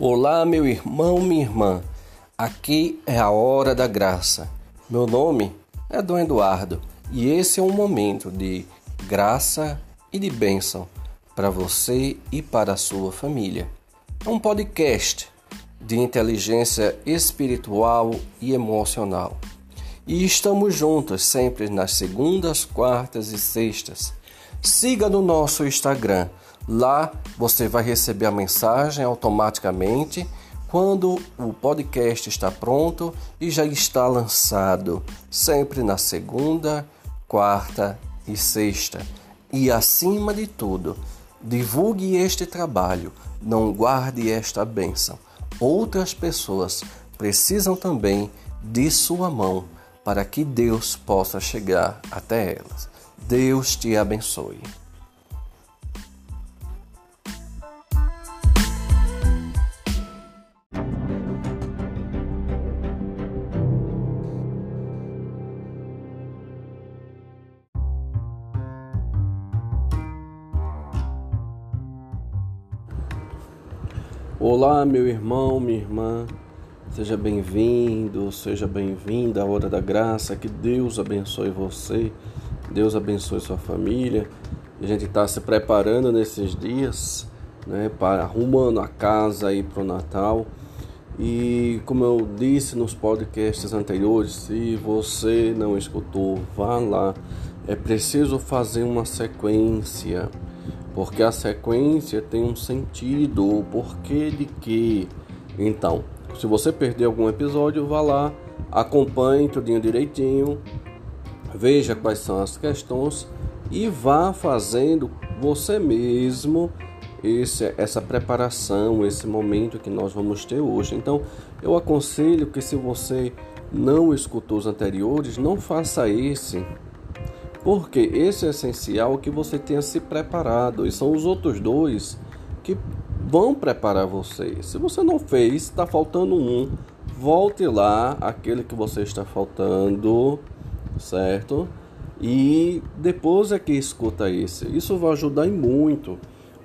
Olá, meu irmão, minha irmã. Aqui é a hora da graça. Meu nome é Dom Eduardo e esse é um momento de graça e de bênção para você e para a sua família. É um podcast de inteligência espiritual e emocional. E estamos juntos sempre nas segundas, quartas e sextas. Siga no nosso Instagram Lá você vai receber a mensagem automaticamente quando o podcast está pronto e já está lançado, sempre na segunda, quarta e sexta. E acima de tudo, divulgue este trabalho, não guarde esta bênção. Outras pessoas precisam também de sua mão para que Deus possa chegar até elas. Deus te abençoe. Olá, meu irmão, minha irmã, seja bem-vindo, seja bem-vinda à Hora da Graça, que Deus abençoe você, Deus abençoe sua família. A gente está se preparando nesses dias, né, para arrumando a casa aí para o Natal. E como eu disse nos podcasts anteriores, se você não escutou, vá lá. É preciso fazer uma sequência porque a sequência tem um sentido, o porquê de que. Então, se você perder algum episódio, vá lá, acompanhe tudinho direitinho, veja quais são as questões e vá fazendo você mesmo esse, essa preparação, esse momento que nós vamos ter hoje. Então, eu aconselho que se você não escutou os anteriores, não faça esse porque esse é essencial que você tenha se preparado e são os outros dois que vão preparar você. Se você não fez, está faltando um, volte lá, aquele que você está faltando, certo? E depois é que escuta esse. Isso vai ajudar em muito.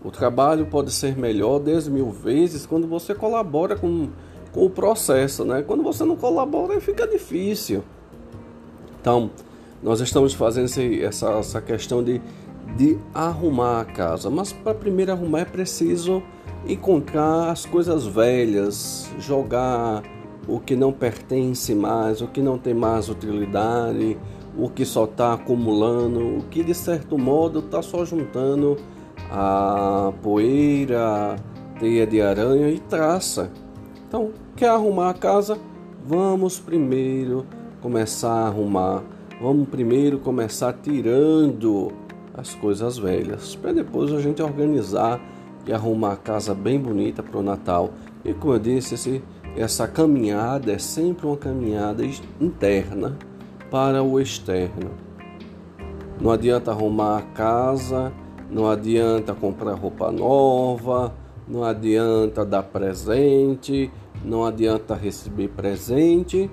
O trabalho pode ser melhor 10 mil vezes quando você colabora com, com o processo, né? Quando você não colabora, fica difícil. Então, nós estamos fazendo esse, essa, essa questão de, de arrumar a casa. Mas para primeiro arrumar é preciso encontrar as coisas velhas, jogar o que não pertence mais, o que não tem mais utilidade, o que só está acumulando, o que de certo modo está só juntando a poeira, teia de aranha e traça. Então, quer arrumar a casa? Vamos primeiro começar a arrumar Vamos primeiro começar tirando as coisas velhas, para depois a gente organizar e arrumar a casa bem bonita para o Natal. E como eu disse, esse, essa caminhada é sempre uma caminhada interna para o externo. Não adianta arrumar a casa, não adianta comprar roupa nova, não adianta dar presente, não adianta receber presente.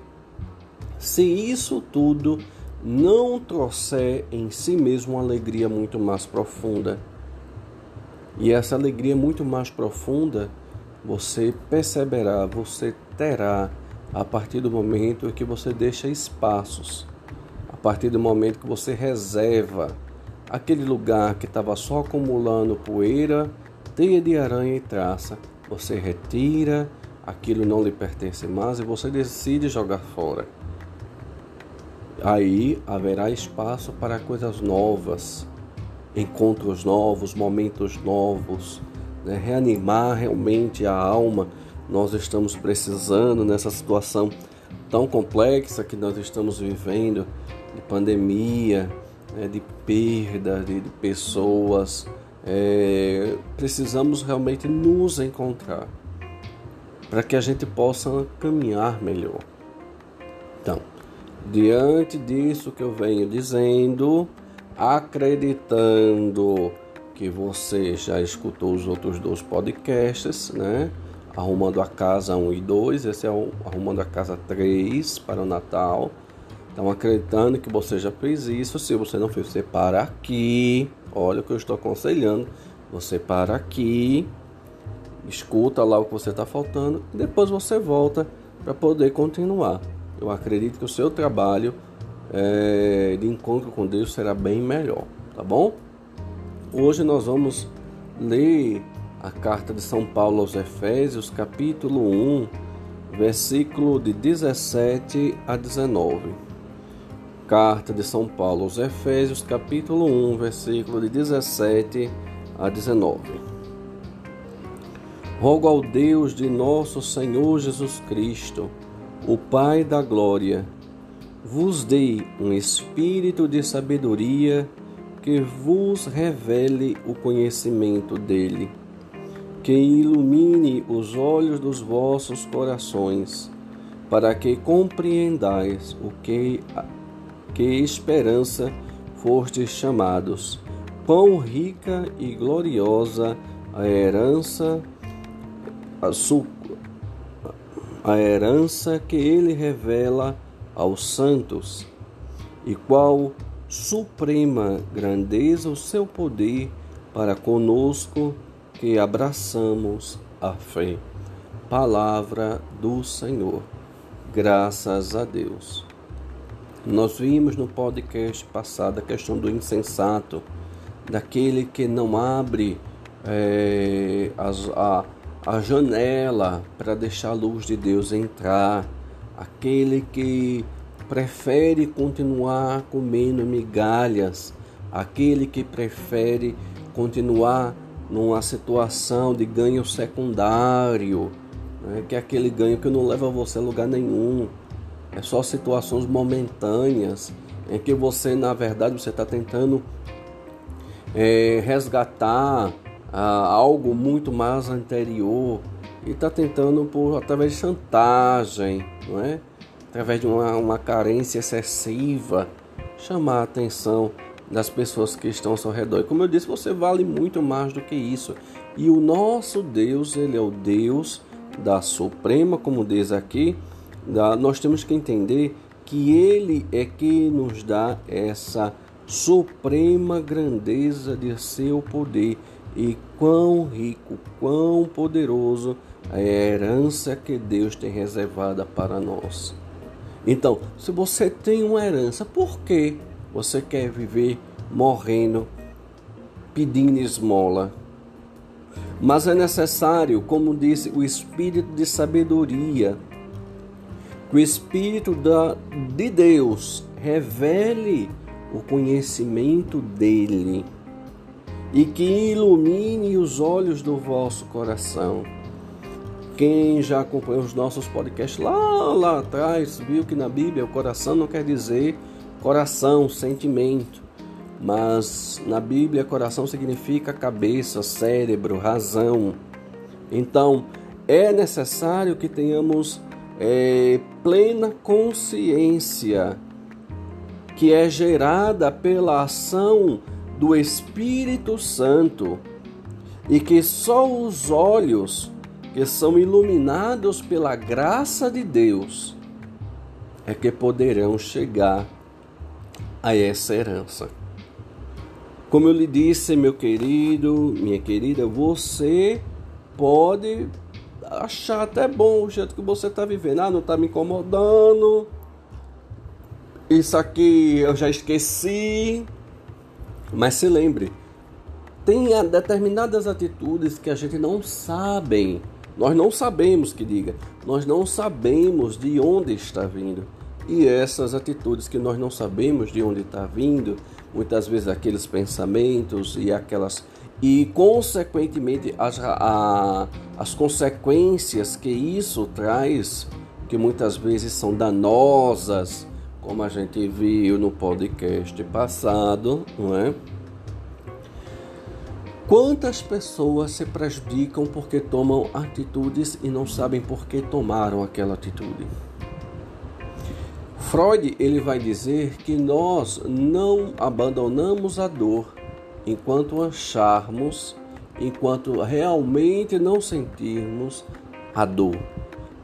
Se isso tudo não trouxer em si mesmo uma alegria muito mais profunda. E essa alegria muito mais profunda você perceberá, você terá a partir do momento que você deixa espaços, a partir do momento que você reserva aquele lugar que estava só acumulando poeira, teia de aranha e traça, você retira, aquilo não lhe pertence mais e você decide jogar fora. Aí haverá espaço para coisas novas, encontros novos, momentos novos, né? reanimar realmente a alma. Nós estamos precisando nessa situação tão complexa que nós estamos vivendo de pandemia, né? de perda de, de pessoas. É, precisamos realmente nos encontrar para que a gente possa caminhar melhor. Então, Diante disso que eu venho dizendo, acreditando que você já escutou os outros dois podcasts, né? Arrumando a Casa 1 e 2, esse é o Arrumando a Casa 3 para o Natal. Então, acreditando que você já fez isso, se você não fez, você para aqui. Olha o que eu estou aconselhando. Você para aqui, escuta lá o que você está faltando depois você volta para poder continuar. Eu acredito que o seu trabalho é, de encontro com Deus será bem melhor, tá bom? Hoje nós vamos ler a carta de São Paulo aos Efésios, capítulo 1, versículo de 17 a 19. Carta de São Paulo aos Efésios, capítulo 1, versículo de 17 a 19. Rogo ao Deus de nosso Senhor Jesus Cristo, o Pai da glória, vos dê um espírito de sabedoria que vos revele o conhecimento dele, que ilumine os olhos dos vossos corações, para que compreendais o que que esperança fostes chamados, pão rica e gloriosa a herança a, a herança que ele revela aos santos, e qual suprema grandeza o seu poder para conosco que abraçamos a fé. Palavra do Senhor. Graças a Deus. Nós vimos no podcast passado a questão do insensato, daquele que não abre é, as, a, a janela para deixar a luz de Deus entrar, aquele que prefere continuar comendo migalhas, aquele que prefere continuar numa situação de ganho secundário, né, que é aquele ganho que não leva você a lugar nenhum, é só situações momentâneas em que você, na verdade, você está tentando é, resgatar ah, algo muito mais anterior e está tentando por através de chantagem, não é? Através de uma, uma carência excessiva, chamar a atenção das pessoas que estão ao seu redor. E como eu disse, você vale muito mais do que isso. E o nosso Deus, ele é o Deus da suprema, como diz aqui, da, nós temos que entender que ele é que nos dá essa suprema grandeza de seu poder e quão rico, quão poderoso a herança que Deus tem reservada para nós. Então, se você tem uma herança, por que você quer viver morrendo, pedindo esmola? Mas é necessário, como disse, o espírito de sabedoria, que o espírito da, de Deus revele o conhecimento dele e que ilumine os olhos do vosso coração. Quem já acompanhou os nossos podcasts lá, lá atrás, viu que na Bíblia o coração não quer dizer coração, sentimento, mas na Bíblia coração significa cabeça, cérebro, razão. Então é necessário que tenhamos é, plena consciência que é gerada pela ação do Espírito Santo e que só os olhos que são iluminados pela graça de Deus é que poderão chegar a essa herança. Como eu lhe disse, meu querido, minha querida, você pode achar até bom o jeito que você está vivendo. Ah, não está me incomodando. Isso aqui eu já esqueci. Mas se lembre, tem determinadas atitudes que a gente não sabe. Nós não sabemos que diga. Nós não sabemos de onde está vindo. E essas atitudes que nós não sabemos de onde está vindo, muitas vezes aqueles pensamentos e aquelas e consequentemente as, a, as consequências que isso traz, que muitas vezes são danosas, como a gente viu no podcast passado, não é? Quantas pessoas se prejudicam porque tomam atitudes e não sabem por que tomaram aquela atitude? Freud ele vai dizer que nós não abandonamos a dor enquanto acharmos, enquanto realmente não sentirmos a dor.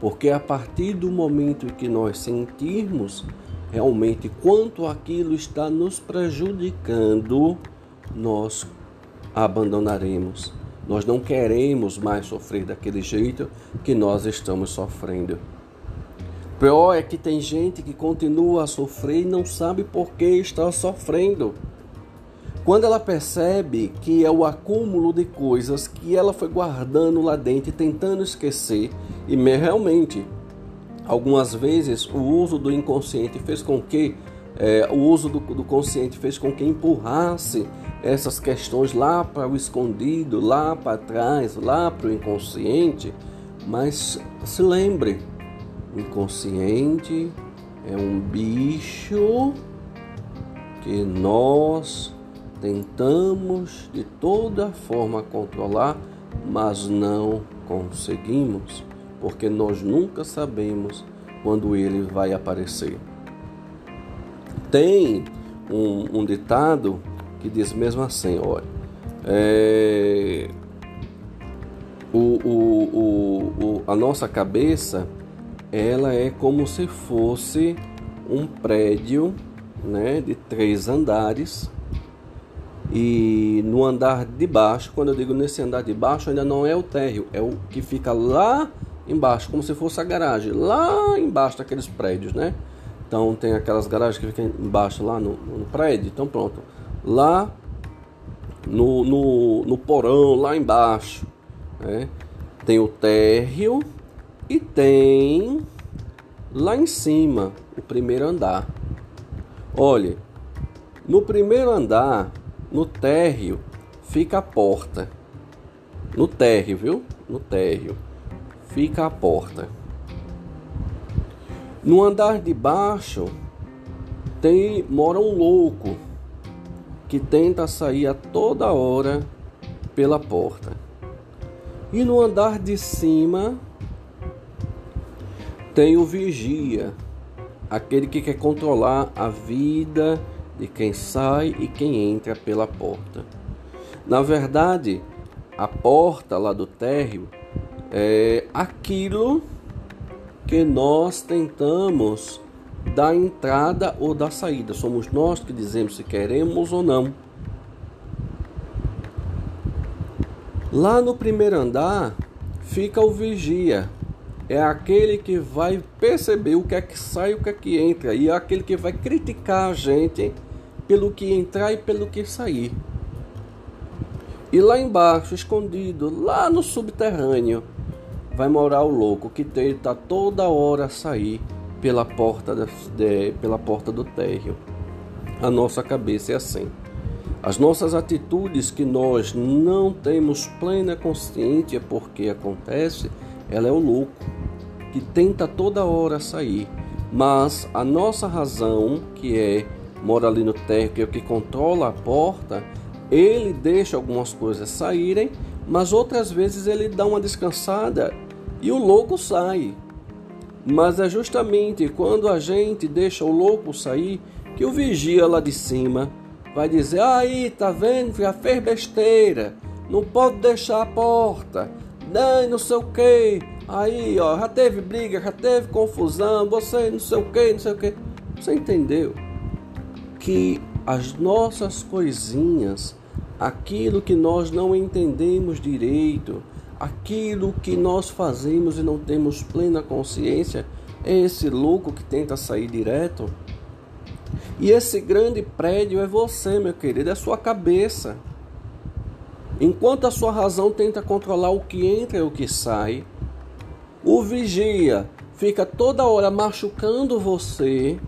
Porque a partir do momento que nós sentirmos realmente quanto aquilo está nos prejudicando, nós abandonaremos. Nós não queremos mais sofrer daquele jeito que nós estamos sofrendo. Pior é que tem gente que continua a sofrer e não sabe por que está sofrendo. Quando ela percebe que é o acúmulo de coisas que ela foi guardando lá dentro e tentando esquecer, e realmente, algumas vezes o uso do inconsciente fez com que é, o uso do, do consciente fez com que empurrasse essas questões lá para o escondido, lá para trás, lá para o inconsciente. Mas se lembre, o inconsciente é um bicho que nós tentamos de toda forma controlar, mas não conseguimos, porque nós nunca sabemos quando ele vai aparecer. Tem um, um ditado que diz mesmo assim, olha, é, o, o, o, a nossa cabeça ela é como se fosse um prédio né, de três andares e no andar de baixo, quando eu digo nesse andar de baixo, ainda não é o térreo, é o que fica lá embaixo, como se fosse a garagem, lá embaixo daqueles prédios, né? Então tem aquelas garagens que ficam embaixo lá no, no prédio. Então pronto. Lá no, no, no porão, lá embaixo, né? tem o térreo e tem lá em cima o primeiro andar. Olha, no primeiro andar no térreo fica a porta. No térreo, viu? No térreo fica a porta. No andar de baixo tem mora um louco que tenta sair a toda hora pela porta. E no andar de cima tem o vigia, aquele que quer controlar a vida de quem sai e quem entra pela porta. Na verdade, a porta lá do térreo é aquilo que nós tentamos dar entrada ou da saída. Somos nós que dizemos se queremos ou não. Lá no primeiro andar fica o vigia, é aquele que vai perceber o que é que sai e o que é que entra, e é aquele que vai criticar a gente pelo que entrar e pelo que sair. E lá embaixo, escondido, lá no subterrâneo, vai morar o louco que tenta toda hora sair pela porta, de, de, pela porta do térreo. A nossa cabeça é assim. As nossas atitudes que nós não temos plena consciência porque acontece, ela é o louco que tenta toda hora sair. Mas a nossa razão, que é mora ali no térreo, que é o que controla a porta, ele deixa algumas coisas saírem, mas outras vezes ele dá uma descansada e o louco sai. Mas é justamente quando a gente deixa o louco sair que o vigia lá de cima vai dizer: aí, tá vendo? Já fez besteira, não pode deixar a porta, não, não sei o que. Aí, ó, já teve briga, já teve confusão, você não sei o que, não sei o que. Você entendeu? Que as nossas coisinhas, aquilo que nós não entendemos direito, aquilo que nós fazemos e não temos plena consciência, é esse louco que tenta sair direto. E esse grande prédio é você, meu querido, é sua cabeça. Enquanto a sua razão tenta controlar o que entra e o que sai, o vigia fica toda hora machucando você,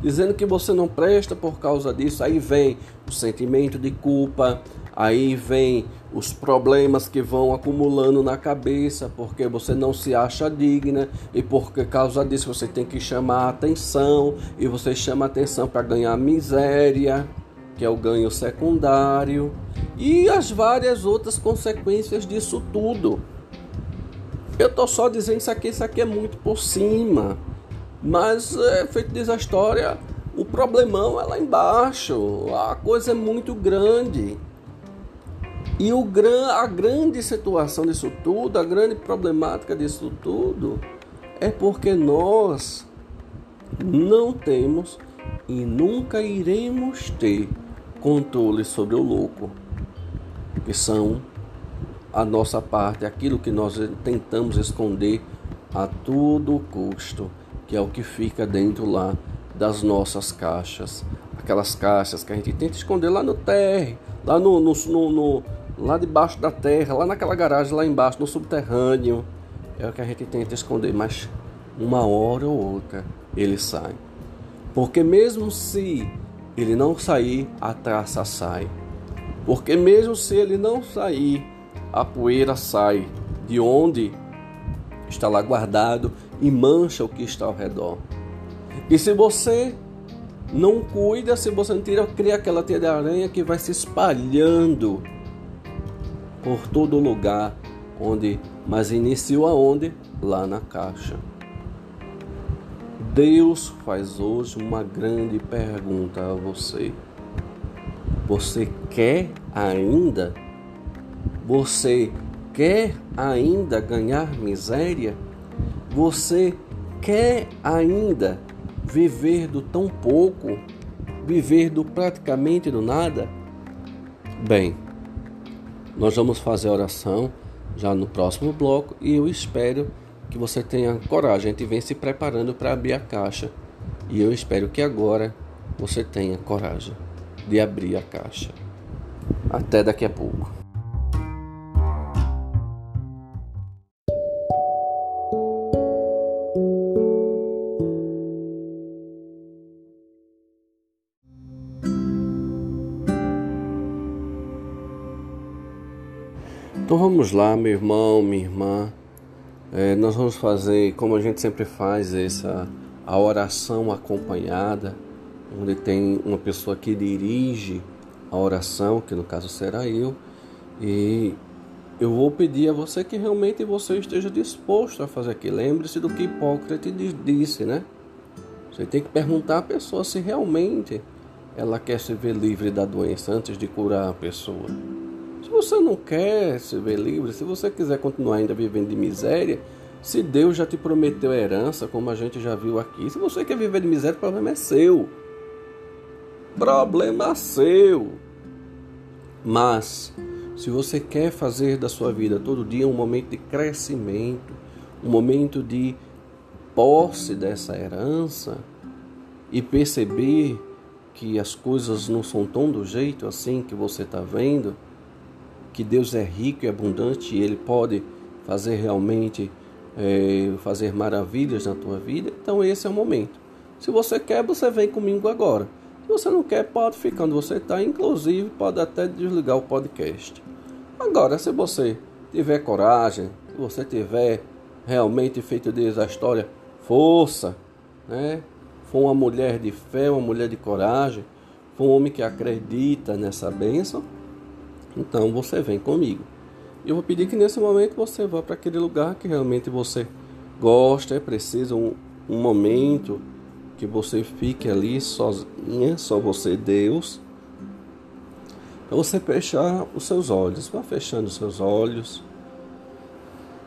dizendo que você não presta por causa disso. Aí vem o sentimento de culpa, aí vem os problemas que vão acumulando na cabeça porque você não se acha digna e por causa disso você tem que chamar atenção e você chama atenção para ganhar miséria, que é o ganho secundário, e as várias outras consequências disso tudo. Eu tô só dizendo isso aqui, isso aqui é muito por cima. Mas é feito diz a história, o problemão é lá embaixo. A coisa é muito grande. E o gran, a grande situação disso tudo, a grande problemática disso tudo, é porque nós não temos e nunca iremos ter controle sobre o louco, que são a nossa parte, aquilo que nós tentamos esconder a todo custo, que é o que fica dentro lá das nossas caixas. Aquelas caixas que a gente tenta esconder lá no terra, lá no, no, no, no lá debaixo da terra, lá naquela garagem lá embaixo, no subterrâneo. É o que a gente tenta esconder, mas uma hora ou outra ele sai. Porque mesmo se ele não sair, a traça sai. Porque mesmo se ele não sair, a poeira sai de onde está lá guardado e mancha o que está ao redor. E se você não cuida, se você não tira, cria aquela teia de aranha que vai se espalhando por todo lugar onde, mas iniciou aonde? Lá na caixa. Deus faz hoje uma grande pergunta a você. Você quer ainda? Você quer ainda ganhar miséria? Você quer ainda viver do tão pouco? Viver do praticamente do nada? Bem, nós vamos fazer a oração já no próximo bloco e eu espero que você tenha coragem. A gente vem se preparando para abrir a caixa e eu espero que agora você tenha coragem de abrir a caixa. Até daqui a pouco. Então vamos lá, meu irmão, minha irmã. É, nós vamos fazer, como a gente sempre faz, essa a oração acompanhada, onde tem uma pessoa que dirige a oração, que no caso será eu, e eu vou pedir a você que realmente você esteja disposto a fazer aquilo. Lembre-se do que Hipócrates disse, né? Você tem que perguntar à pessoa se realmente ela quer se ver livre da doença antes de curar a pessoa. Se você não quer se ver livre, se você quiser continuar ainda vivendo de miséria, se Deus já te prometeu herança, como a gente já viu aqui, se você quer viver de miséria, o problema é seu. Problema seu. Mas, se você quer fazer da sua vida todo dia um momento de crescimento, um momento de posse dessa herança e perceber que as coisas não são tão do jeito assim que você está vendo, que Deus é rico e abundante e Ele pode fazer realmente é, fazer maravilhas na tua vida, então esse é o momento. Se você quer, você vem comigo agora. Se você não quer, pode ficar onde você está, inclusive pode até desligar o podcast. Agora, se você tiver coragem, se você tiver realmente feito Deus a história, força, né? For uma mulher de fé, uma mulher de coragem, for um homem que acredita nessa bênção, então você vem comigo. Eu vou pedir que nesse momento você vá para aquele lugar que realmente você gosta, é preciso um, um momento que você fique ali sozinha, só você e Deus. Para você fechar os seus olhos, vá fechando os seus olhos,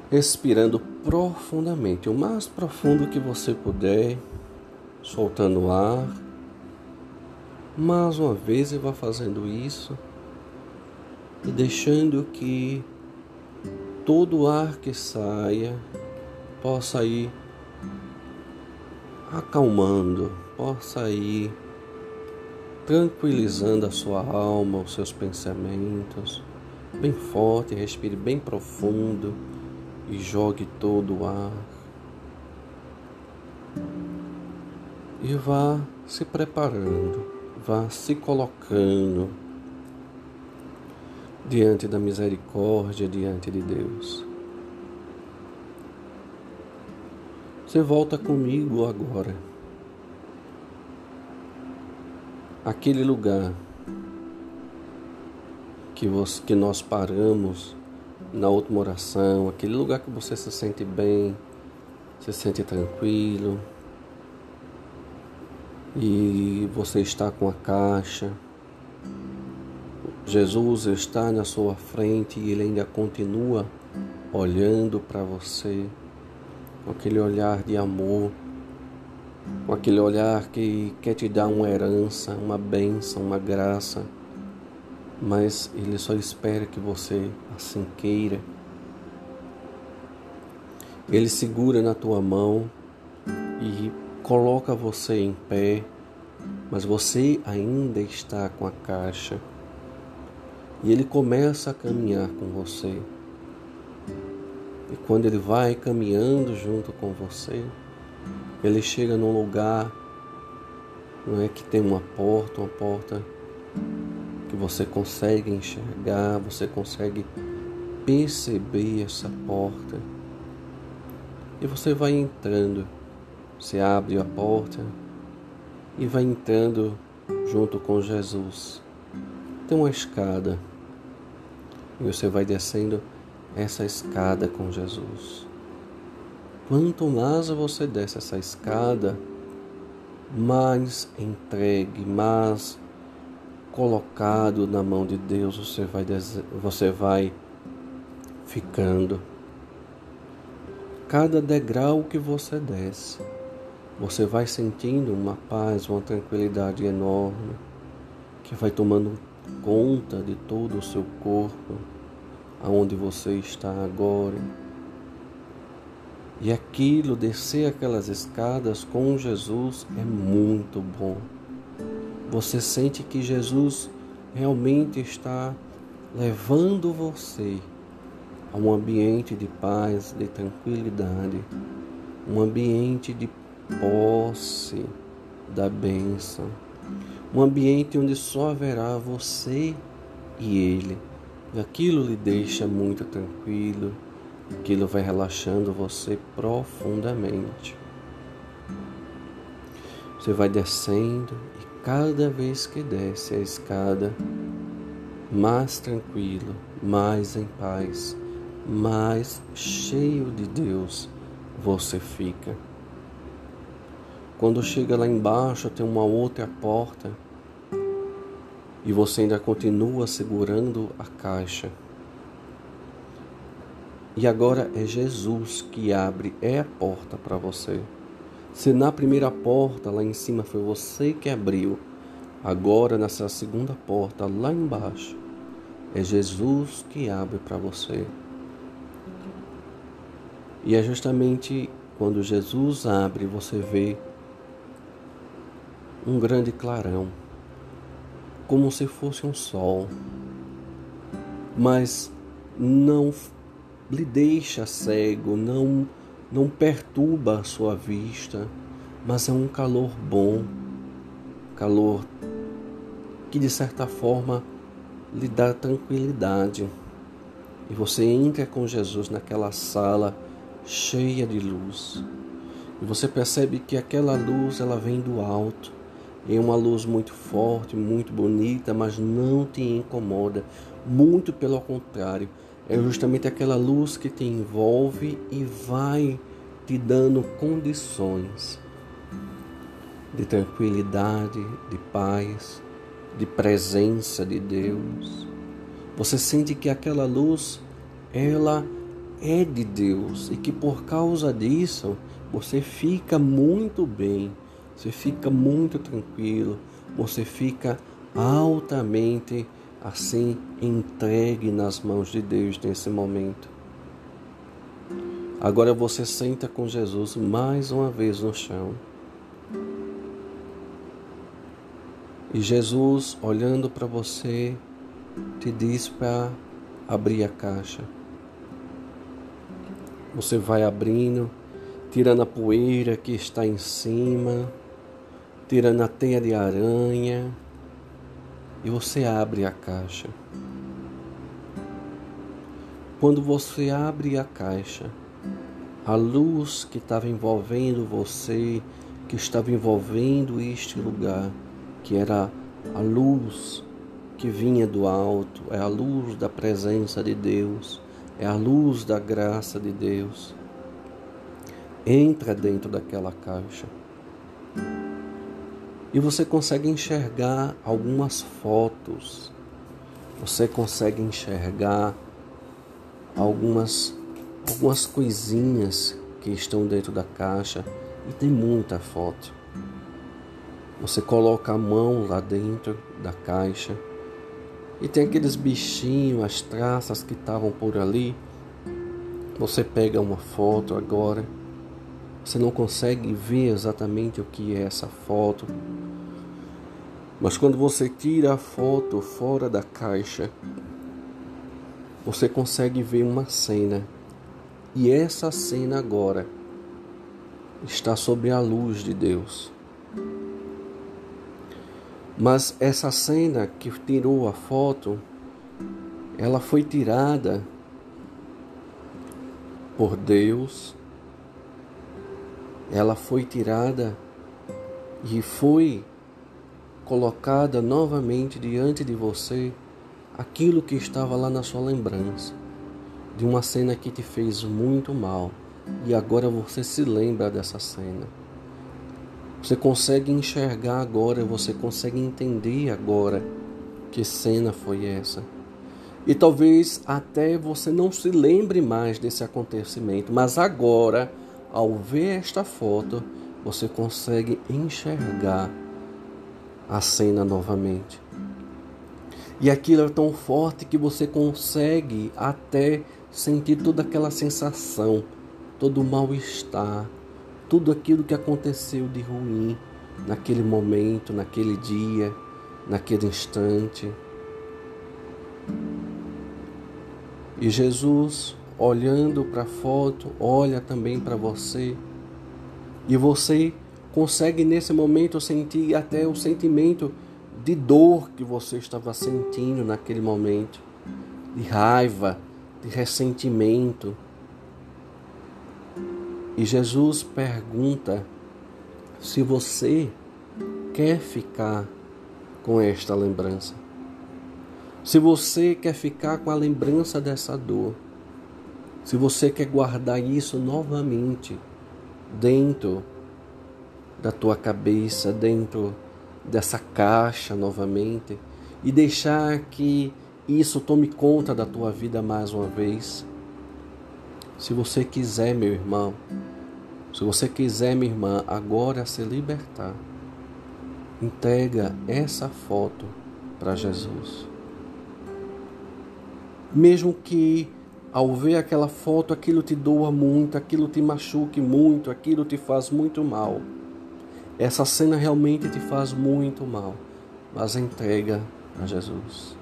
respirando profundamente, o mais profundo que você puder, soltando o ar. Mais uma vez, e vá fazendo isso deixando que todo o ar que saia possa ir acalmando, possa ir tranquilizando a sua alma, os seus pensamentos. Bem forte, respire bem profundo e jogue todo o ar. E vá se preparando, vá se colocando diante da misericórdia, diante de Deus. Você volta comigo agora. Aquele lugar que, você, que nós paramos na última oração, aquele lugar que você se sente bem, se sente tranquilo e você está com a caixa Jesus está na sua frente e ele ainda continua olhando para você com aquele olhar de amor, com aquele olhar que quer te dar uma herança, uma bênção, uma graça. mas Ele só espera que você assim queira. Ele segura na tua mão e coloca você em pé, mas você ainda está com a caixa. E ele começa a caminhar com você. E quando ele vai caminhando junto com você, ele chega num lugar não é que tem uma porta, uma porta que você consegue enxergar, você consegue perceber essa porta. E você vai entrando. Você abre a porta e vai entrando junto com Jesus. Tem uma escada. E você vai descendo essa escada com Jesus. Quanto mais você desce essa escada, mais entregue, mais colocado na mão de Deus você vai, você vai ficando. Cada degrau que você desce, você vai sentindo uma paz, uma tranquilidade enorme que vai tomando conta de todo o seu corpo, aonde você está agora. E aquilo, descer aquelas escadas com Jesus é muito bom. Você sente que Jesus realmente está levando você a um ambiente de paz, de tranquilidade, um ambiente de posse da bênção, um ambiente onde só haverá você e Ele. E aquilo lhe deixa muito tranquilo, aquilo vai relaxando você profundamente. Você vai descendo e cada vez que desce a escada, mais tranquilo, mais em paz, mais cheio de Deus você fica. Quando chega lá embaixo, tem uma outra porta e você ainda continua segurando a caixa. E agora é Jesus que abre, é a porta para você. Se na primeira porta lá em cima foi você que abriu, agora nessa segunda porta lá embaixo é Jesus que abre para você. E é justamente quando Jesus abre, você vê um grande clarão, como se fosse um sol, mas não lhe deixa cego, não não perturba a sua vista, mas é um calor bom, calor que de certa forma lhe dá tranquilidade. E você entra com Jesus naquela sala cheia de luz. E você percebe que aquela luz ela vem do alto. É uma luz muito forte, muito bonita, mas não te incomoda. Muito pelo contrário, é justamente aquela luz que te envolve e vai te dando condições de tranquilidade, de paz, de presença de Deus. Você sente que aquela luz, ela é de Deus e que por causa disso você fica muito bem, você fica muito tranquilo, você fica altamente assim entregue nas mãos de Deus nesse momento. Agora você senta com Jesus mais uma vez no chão. E Jesus, olhando para você, te diz para abrir a caixa. Você vai abrindo, tirando a poeira que está em cima, tirando a teia de aranha, e você abre a caixa. Quando você abre a caixa, a luz que estava envolvendo você, que estava envolvendo este lugar, que era a luz que vinha do alto, é a luz da presença de Deus é a luz da graça de Deus. Entra dentro daquela caixa. E você consegue enxergar algumas fotos. Você consegue enxergar algumas algumas coisinhas que estão dentro da caixa e tem muita foto. Você coloca a mão lá dentro da caixa e tem aqueles bichinhos, as traças que estavam por ali. Você pega uma foto agora, você não consegue ver exatamente o que é essa foto, mas quando você tira a foto fora da caixa, você consegue ver uma cena. E essa cena agora está sob a luz de Deus. Mas essa cena que tirou a foto, ela foi tirada por Deus, ela foi tirada e foi colocada novamente diante de você aquilo que estava lá na sua lembrança, de uma cena que te fez muito mal e agora você se lembra dessa cena. Você consegue enxergar agora, você consegue entender agora que cena foi essa. E talvez até você não se lembre mais desse acontecimento, mas agora, ao ver esta foto, você consegue enxergar a cena novamente. E aquilo é tão forte que você consegue até sentir toda aquela sensação, todo o mal-estar, tudo aquilo que aconteceu de ruim naquele momento, naquele dia, naquele instante. E Jesus, olhando para a foto, olha também para você. E você consegue nesse momento sentir até o sentimento de dor que você estava sentindo naquele momento, de raiva, de ressentimento. E Jesus pergunta se você quer ficar com esta lembrança. Se você quer ficar com a lembrança dessa dor, se você quer guardar isso novamente dentro da tua cabeça, dentro dessa caixa novamente e deixar que isso tome conta da tua vida mais uma vez. Se você quiser, meu irmão, se você quiser, minha irmã, agora se libertar, entrega essa foto para Jesus. Mesmo que ao ver aquela foto aquilo te doa muito, aquilo te machuque muito, aquilo te faz muito mal essa cena realmente te faz muito mal, mas entrega a Jesus.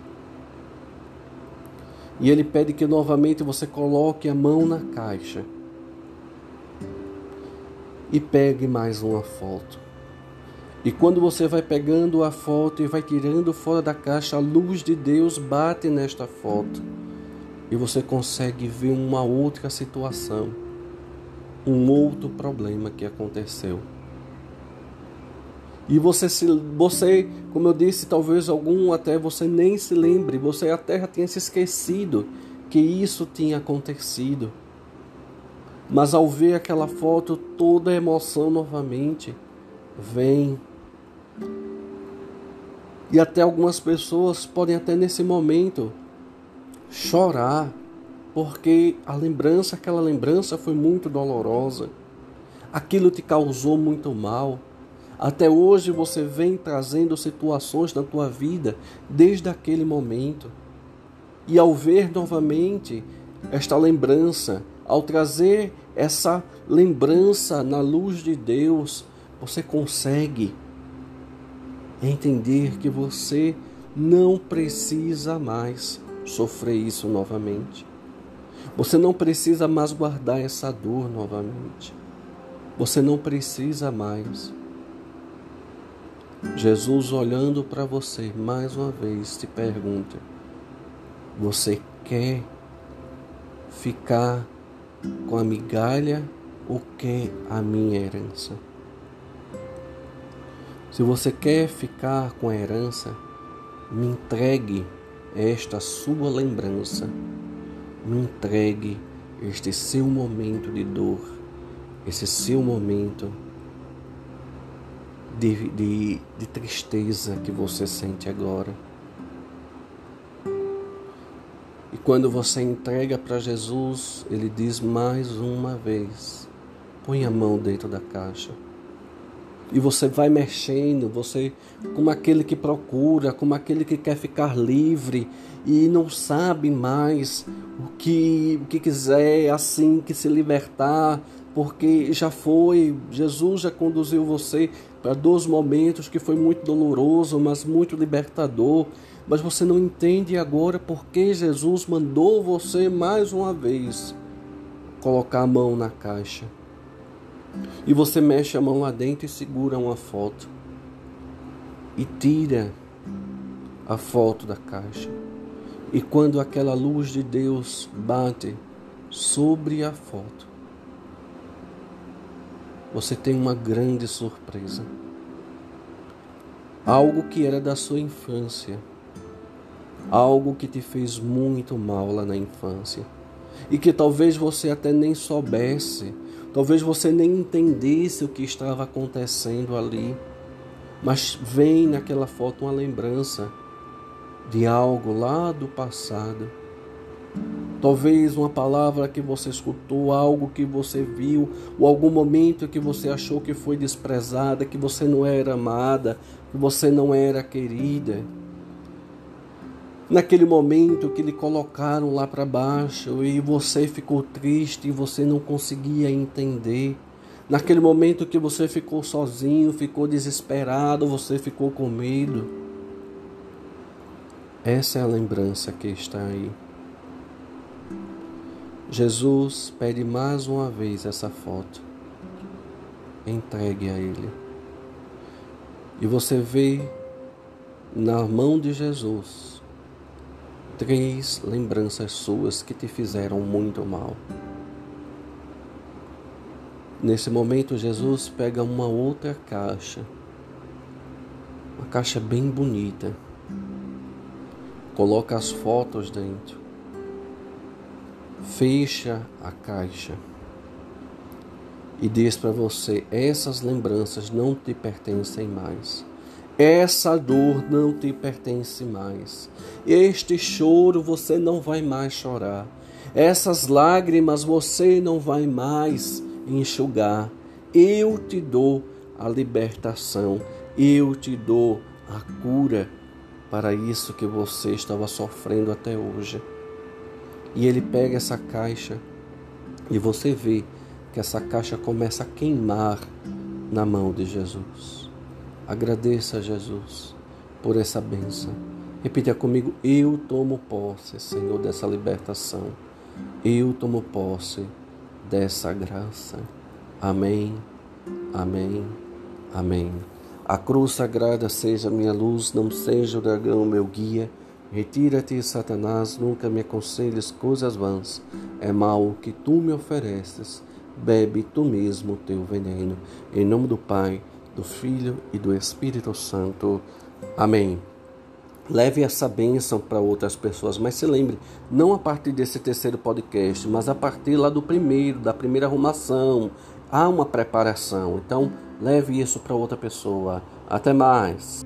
E ele pede que novamente você coloque a mão na caixa e pegue mais uma foto. E quando você vai pegando a foto e vai tirando fora da caixa, a luz de Deus bate nesta foto e você consegue ver uma outra situação, um outro problema que aconteceu. E você, se, você, como eu disse, talvez algum até você nem se lembre, você até já tenha se esquecido que isso tinha acontecido. Mas ao ver aquela foto, toda a emoção novamente vem. E até algumas pessoas podem até nesse momento chorar, porque a lembrança, aquela lembrança foi muito dolorosa. Aquilo te causou muito mal até hoje você vem trazendo situações na tua vida desde aquele momento. E ao ver novamente esta lembrança, ao trazer essa lembrança na luz de Deus, você consegue entender que você não precisa mais sofrer isso novamente. Você não precisa mais guardar essa dor novamente. Você não precisa mais. Jesus olhando para você mais uma vez te pergunta: Você quer ficar com a migalha ou quer a minha herança? Se você quer ficar com a herança, me entregue esta sua lembrança, me entregue este seu momento de dor, esse seu momento de, de, de tristeza que você sente agora. E quando você entrega para Jesus, Ele diz mais uma vez: põe a mão dentro da caixa. E você vai mexendo, você como aquele que procura, como aquele que quer ficar livre e não sabe mais o que, o que quiser, assim que se libertar, porque já foi, Jesus já conduziu você para dois momentos que foi muito doloroso, mas muito libertador. Mas você não entende agora porque Jesus mandou você mais uma vez colocar a mão na caixa. E você mexe a mão lá dentro e segura uma foto. E tira a foto da caixa. E quando aquela luz de Deus bate sobre a foto, você tem uma grande surpresa. Algo que era da sua infância, algo que te fez muito mal lá na infância e que talvez você até nem soubesse, talvez você nem entendesse o que estava acontecendo ali, mas vem naquela foto uma lembrança de algo lá do passado Talvez uma palavra que você escutou, algo que você viu, ou algum momento que você achou que foi desprezada, que você não era amada, que você não era querida. Naquele momento que lhe colocaram lá para baixo e você ficou triste e você não conseguia entender. Naquele momento que você ficou sozinho, ficou desesperado, você ficou com medo. Essa é a lembrança que está aí. Jesus pede mais uma vez essa foto. Entregue a Ele. E você vê na mão de Jesus três lembranças suas que te fizeram muito mal. Nesse momento, Jesus pega uma outra caixa, uma caixa bem bonita, coloca as fotos dentro fecha a caixa e diz para você: essas lembranças não te pertencem mais. Essa dor não te pertence mais. Este choro você não vai mais chorar. Essas lágrimas você não vai mais enxugar. Eu te dou a libertação. Eu te dou a cura para isso que você estava sofrendo até hoje. E ele pega essa caixa e você vê que essa caixa começa a queimar na mão de Jesus. Agradeça a Jesus por essa bênção. Repita comigo: Eu tomo posse, Senhor, dessa libertação. Eu tomo posse dessa graça. Amém, amém, amém. A cruz sagrada seja minha luz, não seja o dragão meu guia. Retira-te, Satanás, nunca me aconselhes coisas vãs. É mal o que tu me ofereces. Bebe tu mesmo o teu veneno. Em nome do Pai, do Filho e do Espírito Santo. Amém. Leve essa bênção para outras pessoas, mas se lembre, não a partir desse terceiro podcast, mas a partir lá do primeiro, da primeira arrumação. Há uma preparação, então leve isso para outra pessoa. Até mais.